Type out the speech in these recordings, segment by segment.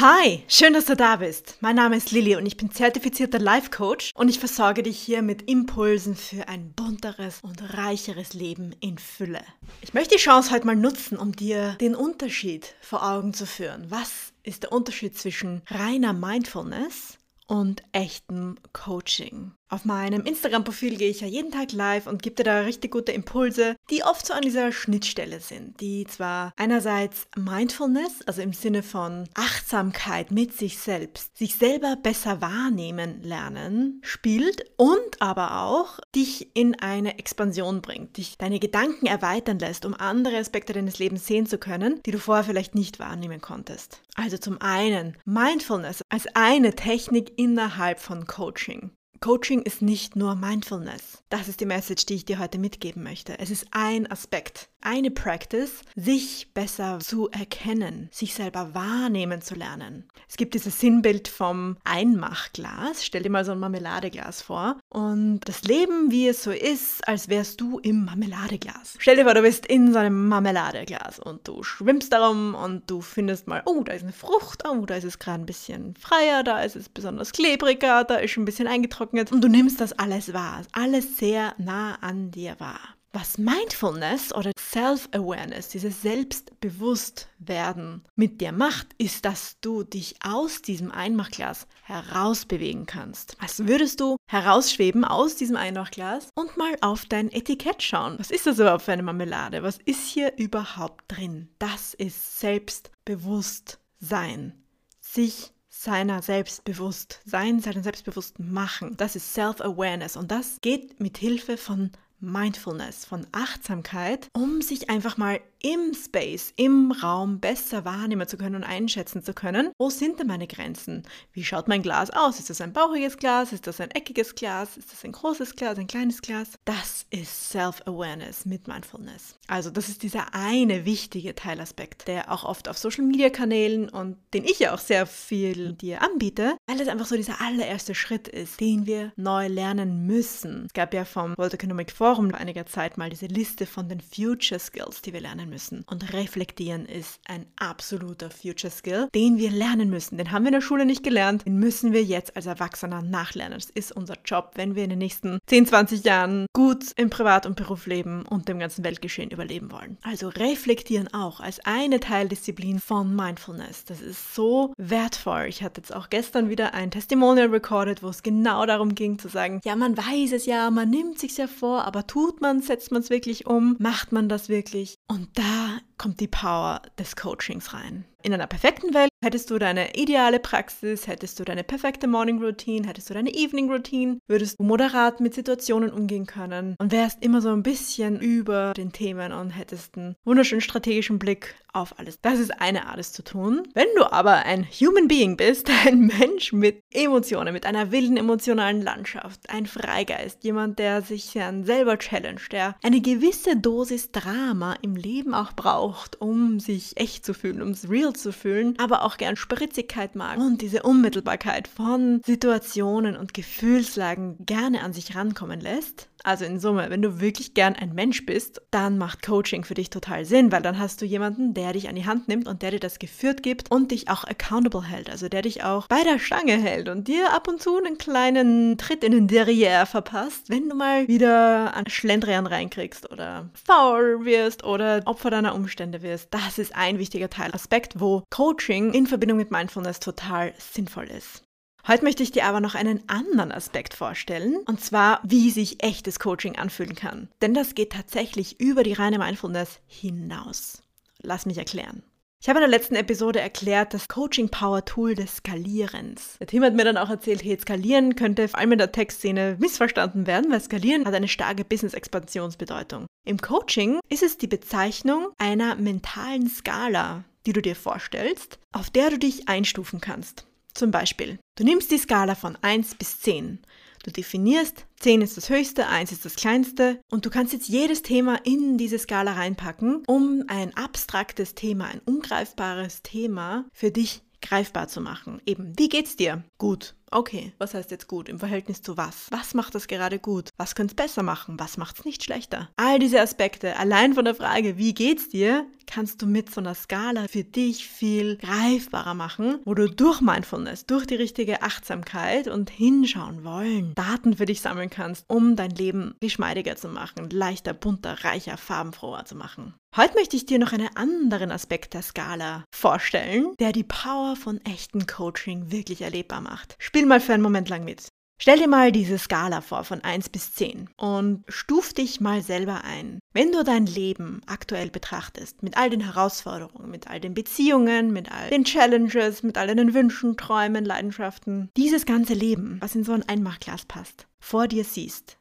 Hi, schön, dass du da bist. Mein Name ist Lilly und ich bin zertifizierter Life Coach und ich versorge dich hier mit Impulsen für ein bunteres und reicheres Leben in Fülle. Ich möchte die Chance heute mal nutzen, um dir den Unterschied vor Augen zu führen. Was ist der Unterschied zwischen reiner Mindfulness und echtem Coaching? Auf meinem Instagram-Profil gehe ich ja jeden Tag live und gebe dir da richtig gute Impulse, die oft so an dieser Schnittstelle sind, die zwar einerseits Mindfulness, also im Sinne von Achtsamkeit mit sich selbst, sich selber besser wahrnehmen lernen, spielt und aber auch dich in eine Expansion bringt, dich deine Gedanken erweitern lässt, um andere Aspekte deines Lebens sehen zu können, die du vorher vielleicht nicht wahrnehmen konntest. Also zum einen Mindfulness als eine Technik innerhalb von Coaching. Coaching ist nicht nur Mindfulness. Das ist die Message, die ich dir heute mitgeben möchte. Es ist ein Aspekt, eine Practice, sich besser zu erkennen, sich selber wahrnehmen zu lernen. Es gibt dieses Sinnbild vom Einmachglas. Stell dir mal so ein Marmeladeglas vor und das Leben, wie es so ist, als wärst du im Marmeladeglas. Stell dir vor, du bist in so einem Marmeladeglas und du schwimmst darum und du findest mal, oh, da ist eine Frucht, oh, da ist es gerade ein bisschen freier, da ist es besonders klebriger, da ist schon ein bisschen eingetrocknet getrocknet und du nimmst das alles wahr, alles sehr nah an dir wahr. Was Mindfulness oder Self-Awareness, dieses Selbstbewusstwerden mit dir macht, ist, dass du dich aus diesem Einmachglas herausbewegen kannst. Als würdest du herausschweben aus diesem Einmachglas und mal auf dein Etikett schauen. Was ist das überhaupt für eine Marmelade? Was ist hier überhaupt drin? Das ist Selbstbewusstsein. Sich seiner selbst bewusst sein, seiner selbstbewusst machen. Das ist Self-Awareness und das geht mit Hilfe von Mindfulness, von Achtsamkeit, um sich einfach mal im Space, im Raum besser wahrnehmen zu können und einschätzen zu können, wo sind denn meine Grenzen? Wie schaut mein Glas aus? Ist das ein bauchiges Glas? Ist das ein eckiges Glas? Ist das ein großes Glas? Ein kleines Glas? Das ist Self-Awareness mit Mindfulness. Also das ist dieser eine wichtige Teilaspekt, der auch oft auf Social-Media-Kanälen und den ich ja auch sehr viel dir anbiete, weil es einfach so dieser allererste Schritt ist, den wir neu lernen müssen. Es gab ja vom World Economic Forum vor einiger Zeit mal diese Liste von den Future Skills, die wir lernen müssen. Und reflektieren ist ein absoluter Future Skill, den wir lernen müssen. Den haben wir in der Schule nicht gelernt, den müssen wir jetzt als Erwachsener nachlernen. Das ist unser Job, wenn wir in den nächsten 10, 20 Jahren gut im Privat- und Berufsleben und dem ganzen Weltgeschehen überleben wollen. Also reflektieren auch als eine Teildisziplin von Mindfulness. Das ist so wertvoll. Ich hatte jetzt auch gestern wieder ein Testimonial recorded, wo es genau darum ging zu sagen, ja, man weiß es ja, man nimmt sich ja vor, aber tut man, setzt man es wirklich um, macht man das wirklich? Und da kommt die Power des Coachings rein. In einer perfekten Welt hättest du deine ideale Praxis, hättest du deine perfekte Morning Routine, hättest du deine Evening Routine, würdest du moderat mit Situationen umgehen können und wärst immer so ein bisschen über den Themen und hättest einen wunderschönen strategischen Blick auf alles. Das ist eine Art, es zu tun. Wenn du aber ein Human Being bist, ein Mensch mit Emotionen, mit einer wilden emotionalen Landschaft, ein Freigeist, jemand, der sich dann selber challenge, der eine gewisse Dosis Drama im Leben auch braucht, braucht, um sich echt zu fühlen, um es real zu fühlen, aber auch gern Spritzigkeit mag. Und diese Unmittelbarkeit von Situationen und Gefühlslagen gerne an sich rankommen lässt, also in Summe, wenn du wirklich gern ein Mensch bist, dann macht Coaching für dich total Sinn, weil dann hast du jemanden, der dich an die Hand nimmt und der dir das geführt gibt und dich auch accountable hält, also der dich auch bei der Stange hält und dir ab und zu einen kleinen Tritt in den Derrière verpasst, wenn du mal wieder an Schlendrian reinkriegst oder faul wirst oder Opfer deiner Umstände wirst. Das ist ein wichtiger Teil, Aspekt, wo Coaching in Verbindung mit Mindfulness total sinnvoll ist. Heute möchte ich dir aber noch einen anderen Aspekt vorstellen, und zwar, wie sich echtes Coaching anfühlen kann. Denn das geht tatsächlich über die reine Mindfulness hinaus. Lass mich erklären. Ich habe in der letzten Episode erklärt, das Coaching Power Tool des Skalierens. Der Team hat mir dann auch erzählt, hey, Skalieren könnte vor allem in der Textszene missverstanden werden, weil Skalieren hat eine starke Business-Expansionsbedeutung. Im Coaching ist es die Bezeichnung einer mentalen Skala, die du dir vorstellst, auf der du dich einstufen kannst. Zum Beispiel, du nimmst die Skala von 1 bis 10. Du definierst, 10 ist das höchste, 1 ist das kleinste und du kannst jetzt jedes Thema in diese Skala reinpacken, um ein abstraktes Thema, ein ungreifbares Thema für dich greifbar zu machen. Eben, wie geht's dir? Gut. Okay, was heißt jetzt gut? Im Verhältnis zu was? Was macht das gerade gut? Was könnte es besser machen? Was macht es nicht schlechter? All diese Aspekte, allein von der Frage, wie geht's dir, kannst du mit so einer Skala für dich viel greifbarer machen, wo du durch Mindfulness, durch die richtige Achtsamkeit und hinschauen wollen, Daten für dich sammeln kannst, um dein Leben geschmeidiger zu machen, leichter, bunter, reicher, farbenfroher zu machen. Heute möchte ich dir noch einen anderen Aspekt der Skala vorstellen, der die Power von echten Coaching wirklich erlebbar macht. Spiel mal für einen Moment lang mit. Stell dir mal diese Skala vor von 1 bis 10 und stuf dich mal selber ein. Wenn du dein Leben aktuell betrachtest, mit all den Herausforderungen, mit all den Beziehungen, mit all den Challenges, mit all deinen Wünschen, Träumen, Leidenschaften, dieses ganze Leben, was in so ein Einmachglas passt, vor dir siehst,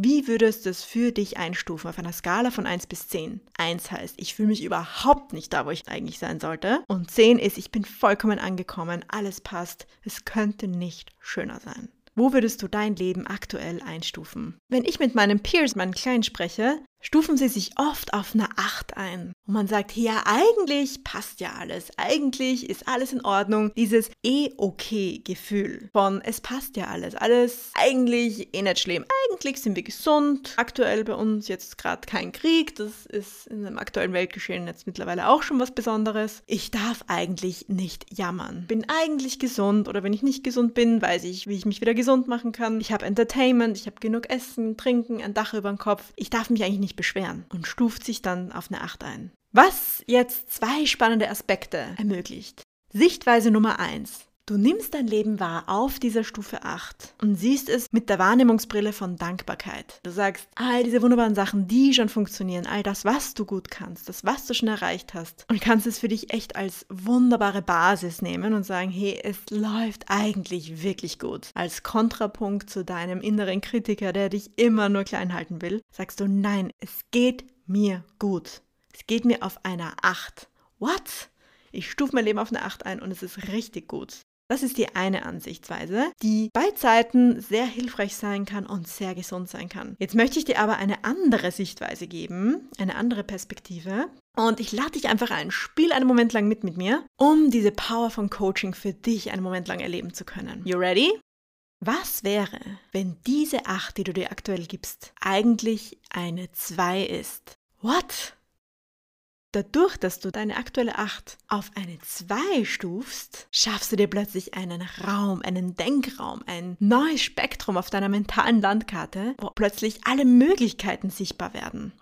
wie würdest du es für dich einstufen auf einer Skala von 1 bis 10? 1 heißt, ich fühle mich überhaupt nicht da, wo ich eigentlich sein sollte. Und 10 ist, ich bin vollkommen angekommen, alles passt, es könnte nicht schöner sein. Wo würdest du dein Leben aktuell einstufen? Wenn ich mit meinen Peers, meinen Kleinen spreche, stufen sie sich oft auf eine 8 ein. Und man sagt, ja, eigentlich passt ja alles. Eigentlich ist alles in Ordnung. Dieses eh okay Gefühl von es passt ja alles. Alles eigentlich eh nicht schlimm. Eigentlich sind wir gesund. Aktuell bei uns jetzt gerade kein Krieg. Das ist in dem aktuellen Weltgeschehen jetzt mittlerweile auch schon was Besonderes. Ich darf eigentlich nicht jammern. Bin eigentlich gesund oder wenn ich nicht gesund bin, weiß ich, wie ich mich wieder gesund machen kann. Ich habe Entertainment, ich habe genug Essen, Trinken, ein Dach über dem Kopf. Ich darf mich eigentlich nicht beschweren und stuft sich dann auf eine 8 ein. Was jetzt zwei spannende Aspekte ermöglicht. Sichtweise Nummer 1. Du nimmst dein Leben wahr auf dieser Stufe 8 und siehst es mit der Wahrnehmungsbrille von Dankbarkeit. Du sagst, all diese wunderbaren Sachen, die schon funktionieren, all das, was du gut kannst, das, was du schon erreicht hast und kannst es für dich echt als wunderbare Basis nehmen und sagen, hey, es läuft eigentlich wirklich gut. Als Kontrapunkt zu deinem inneren Kritiker, der dich immer nur klein halten will, sagst du, nein, es geht mir gut. Es geht mir auf einer 8. What? Ich stufe mein Leben auf eine 8 ein und es ist richtig gut. Das ist die eine Ansichtsweise, die bei Zeiten sehr hilfreich sein kann und sehr gesund sein kann. Jetzt möchte ich dir aber eine andere Sichtweise geben, eine andere Perspektive. Und ich lade dich einfach ein, spiel einen Moment lang mit mit mir, um diese Power von Coaching für dich einen Moment lang erleben zu können. You ready? Was wäre, wenn diese 8, die du dir aktuell gibst, eigentlich eine 2 ist? What? Dadurch, dass du deine aktuelle 8 auf eine 2 stufst, schaffst du dir plötzlich einen Raum, einen Denkraum, ein neues Spektrum auf deiner mentalen Landkarte, wo plötzlich alle Möglichkeiten sichtbar werden.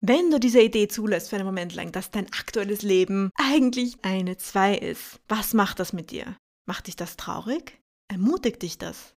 Wenn du diese Idee zulässt für einen Moment lang, dass dein aktuelles Leben eigentlich eine 2 ist, was macht das mit dir? Macht dich das traurig? Ermutigt dich das?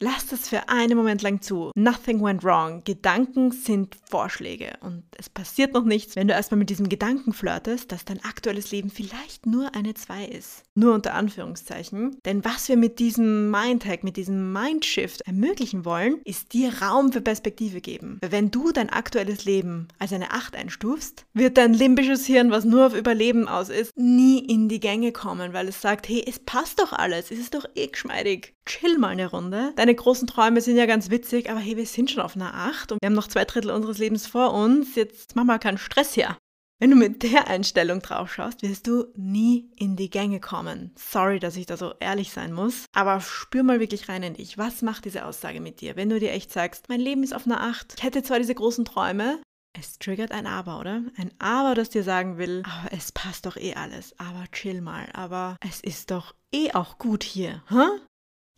Lass das für einen Moment lang zu. Nothing went wrong. Gedanken sind Vorschläge und es passiert noch nichts, wenn du erstmal mit diesem Gedanken flirtest, dass dein aktuelles Leben vielleicht nur eine 2 ist. Nur unter Anführungszeichen. Denn was wir mit diesem Mindhack, mit diesem Mindshift ermöglichen wollen, ist dir Raum für Perspektive geben. Weil wenn du dein aktuelles Leben als eine 8 einstufst, wird dein limbisches Hirn, was nur auf Überleben aus ist, nie in die Gänge kommen, weil es sagt, hey, es passt doch alles, es ist doch eh geschmeidig. Chill mal eine Runde deine großen Träume sind ja ganz witzig, aber hey, wir sind schon auf einer 8 und wir haben noch zwei Drittel unseres Lebens vor uns. Jetzt mach mal keinen Stress hier. Wenn du mit der Einstellung drauf schaust, wirst du nie in die Gänge kommen. Sorry, dass ich da so ehrlich sein muss, aber spür mal wirklich rein in dich. Was macht diese Aussage mit dir, wenn du dir echt sagst, mein Leben ist auf einer 8. Ich hätte zwar diese großen Träume, es triggert ein Aber, oder? Ein Aber, das dir sagen will, aber es passt doch eh alles. Aber chill mal. Aber es ist doch eh auch gut hier. Hä?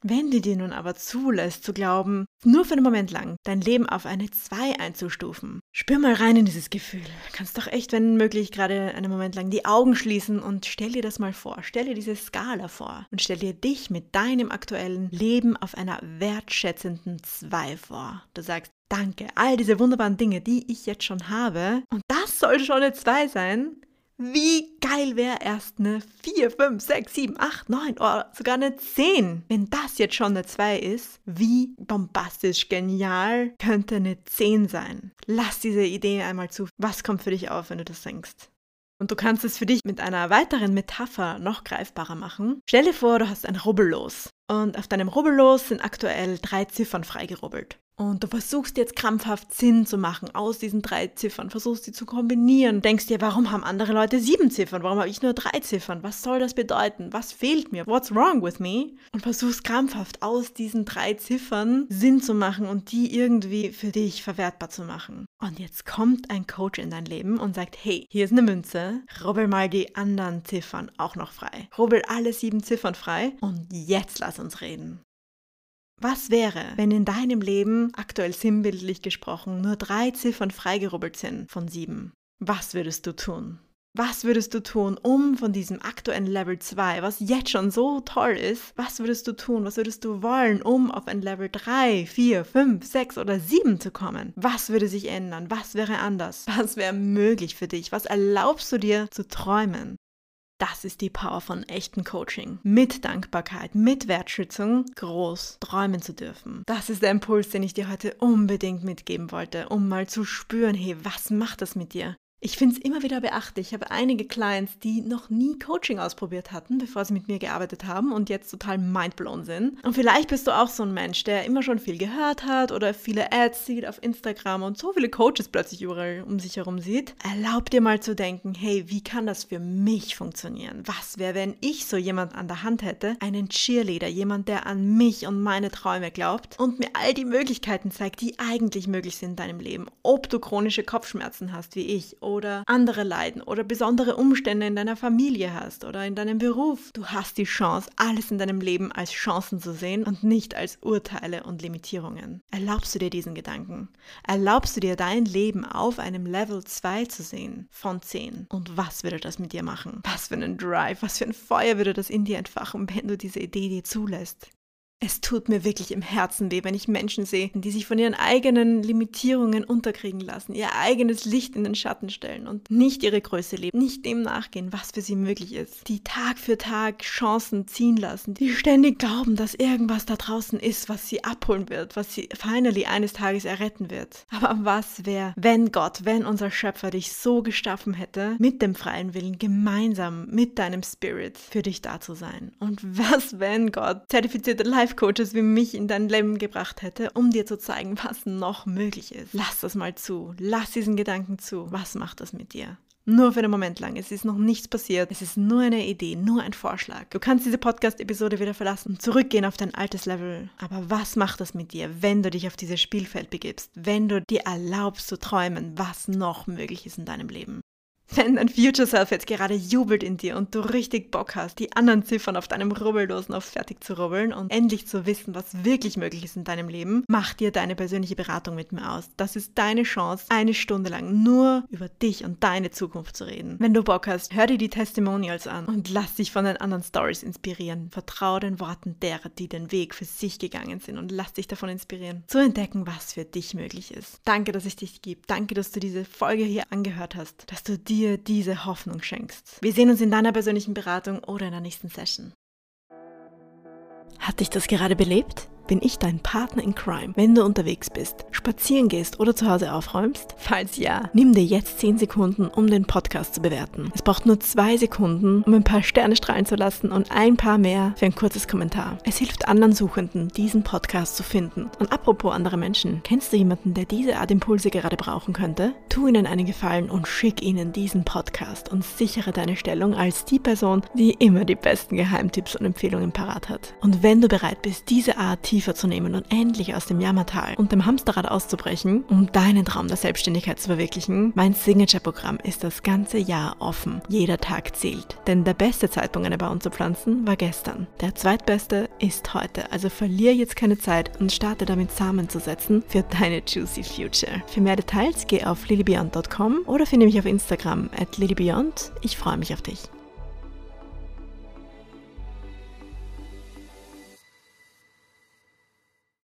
Wenn du dir nun aber zulässt zu glauben, nur für einen Moment lang dein Leben auf eine 2 einzustufen, spür mal rein in dieses Gefühl. Du kannst doch echt, wenn möglich, gerade einen Moment lang die Augen schließen und stell dir das mal vor. Stell dir diese Skala vor und stell dir dich mit deinem aktuellen Leben auf einer wertschätzenden 2 vor. Du sagst, danke, all diese wunderbaren Dinge, die ich jetzt schon habe. Und das soll schon eine 2 sein. Wie geil wäre erst eine 4, 5, 6, 7, 8, 9 oder sogar eine 10? Wenn das jetzt schon eine 2 ist, wie bombastisch genial könnte eine 10 sein? Lass diese Idee einmal zu. Was kommt für dich auf, wenn du das denkst? Und du kannst es für dich mit einer weiteren Metapher noch greifbarer machen. Stell dir vor, du hast ein Rubbellos. Und auf deinem Rubbellos sind aktuell drei Ziffern freigerubbelt. Und du versuchst jetzt krampfhaft Sinn zu machen aus diesen drei Ziffern, versuchst sie zu kombinieren, denkst dir, warum haben andere Leute sieben Ziffern, warum habe ich nur drei Ziffern, was soll das bedeuten, was fehlt mir, what's wrong with me? Und versuchst krampfhaft aus diesen drei Ziffern Sinn zu machen und die irgendwie für dich verwertbar zu machen. Und jetzt kommt ein Coach in dein Leben und sagt, hey, hier ist eine Münze, rubbel mal die anderen Ziffern auch noch frei. Rubbel alle sieben Ziffern frei und jetzt lass reden. Was wäre, wenn in deinem Leben, aktuell sinnbildlich gesprochen, nur drei Ziffern freigerubbelt sind von sieben? Was würdest du tun? Was würdest du tun, um von diesem aktuellen Level 2, was jetzt schon so toll ist, was würdest du tun, was würdest du wollen, um auf ein Level 3, 4, 5, 6 oder 7 zu kommen? Was würde sich ändern? Was wäre anders? Was wäre möglich für dich? Was erlaubst du dir zu träumen? Das ist die Power von echten Coaching. Mit Dankbarkeit, mit Wertschätzung groß träumen zu dürfen. Das ist der Impuls, den ich dir heute unbedingt mitgeben wollte, um mal zu spüren, hey, was macht das mit dir? Ich finde es immer wieder beachtlich. Ich habe einige Clients, die noch nie Coaching ausprobiert hatten, bevor sie mit mir gearbeitet haben und jetzt total mindblown sind. Und vielleicht bist du auch so ein Mensch, der immer schon viel gehört hat oder viele Ads sieht auf Instagram und so viele Coaches plötzlich überall um sich herum sieht. Erlaub dir mal zu denken, hey, wie kann das für mich funktionieren? Was wäre, wenn ich so jemand an der Hand hätte? Einen Cheerleader, jemand, der an mich und meine Träume glaubt und mir all die Möglichkeiten zeigt, die eigentlich möglich sind in deinem Leben. Ob du chronische Kopfschmerzen hast wie ich oder andere leiden oder besondere Umstände in deiner Familie hast oder in deinem Beruf. Du hast die Chance, alles in deinem Leben als Chancen zu sehen und nicht als Urteile und Limitierungen. Erlaubst du dir diesen Gedanken? Erlaubst du dir dein Leben auf einem Level 2 zu sehen von 10? Und was würde das mit dir machen? Was für einen Drive, was für ein Feuer würde das in dir entfachen, wenn du diese Idee dir zulässt? Es tut mir wirklich im Herzen weh, wenn ich Menschen sehe, die sich von ihren eigenen Limitierungen unterkriegen lassen, ihr eigenes Licht in den Schatten stellen und nicht ihre Größe leben, nicht dem nachgehen, was für sie möglich ist, die Tag für Tag Chancen ziehen lassen, die ständig glauben, dass irgendwas da draußen ist, was sie abholen wird, was sie finally eines Tages erretten wird. Aber was wäre, wenn Gott, wenn unser Schöpfer dich so geschaffen hätte, mit dem freien Willen gemeinsam mit deinem Spirit für dich da zu sein? Und was, wenn Gott zertifizierte Life Life-Coaches wie mich in dein Leben gebracht hätte, um dir zu zeigen, was noch möglich ist. Lass das mal zu. Lass diesen Gedanken zu. Was macht das mit dir? Nur für einen Moment lang. Es ist noch nichts passiert. Es ist nur eine Idee, nur ein Vorschlag. Du kannst diese Podcast-Episode wieder verlassen zurückgehen auf dein altes Level. Aber was macht das mit dir, wenn du dich auf dieses Spielfeld begibst? Wenn du dir erlaubst zu träumen, was noch möglich ist in deinem Leben? Wenn dein Future Self jetzt gerade jubelt in dir und du richtig Bock hast, die anderen Ziffern auf deinem Rubbellosen auf fertig zu rubbeln und endlich zu wissen, was wirklich möglich ist in deinem Leben, mach dir deine persönliche Beratung mit mir aus. Das ist deine Chance, eine Stunde lang nur über dich und deine Zukunft zu reden. Wenn du Bock hast, hör dir die Testimonials an und lass dich von den anderen Stories inspirieren. Vertraue den Worten derer, die den Weg für sich gegangen sind und lass dich davon inspirieren, zu entdecken, was für dich möglich ist. Danke, dass es dich gibt. Danke, dass du diese Folge hier angehört hast, dass du dir dir diese Hoffnung schenkst. Wir sehen uns in deiner persönlichen Beratung oder in der nächsten Session. Hat dich das gerade belebt? Bin ich dein Partner in Crime, wenn du unterwegs bist, spazieren gehst oder zu Hause aufräumst? Falls ja, nimm dir jetzt 10 Sekunden, um den Podcast zu bewerten. Es braucht nur 2 Sekunden, um ein paar Sterne strahlen zu lassen und ein paar mehr für ein kurzes Kommentar. Es hilft anderen Suchenden, diesen Podcast zu finden. Und apropos andere Menschen, kennst du jemanden, der diese Art Impulse gerade brauchen könnte? Tu ihnen einen Gefallen und schick ihnen diesen Podcast und sichere deine Stellung als die Person, die immer die besten Geheimtipps und Empfehlungen parat hat. Und wenn du bereit bist, diese Art tiefer zu nehmen und endlich aus dem Jammertal und dem Hamsterrad auszubrechen, um deinen Traum der Selbstständigkeit zu verwirklichen, mein Signature-Programm ist das ganze Jahr offen. Jeder Tag zählt. Denn der beste Zeitpunkt, eine Baum zu pflanzen, war gestern. Der zweitbeste ist heute. Also verliere jetzt keine Zeit und starte damit Samen zu setzen für deine Juicy Future. Für mehr Details geh auf lilybeyond.com oder finde mich auf Instagram at lilybeyond. Ich freue mich auf dich.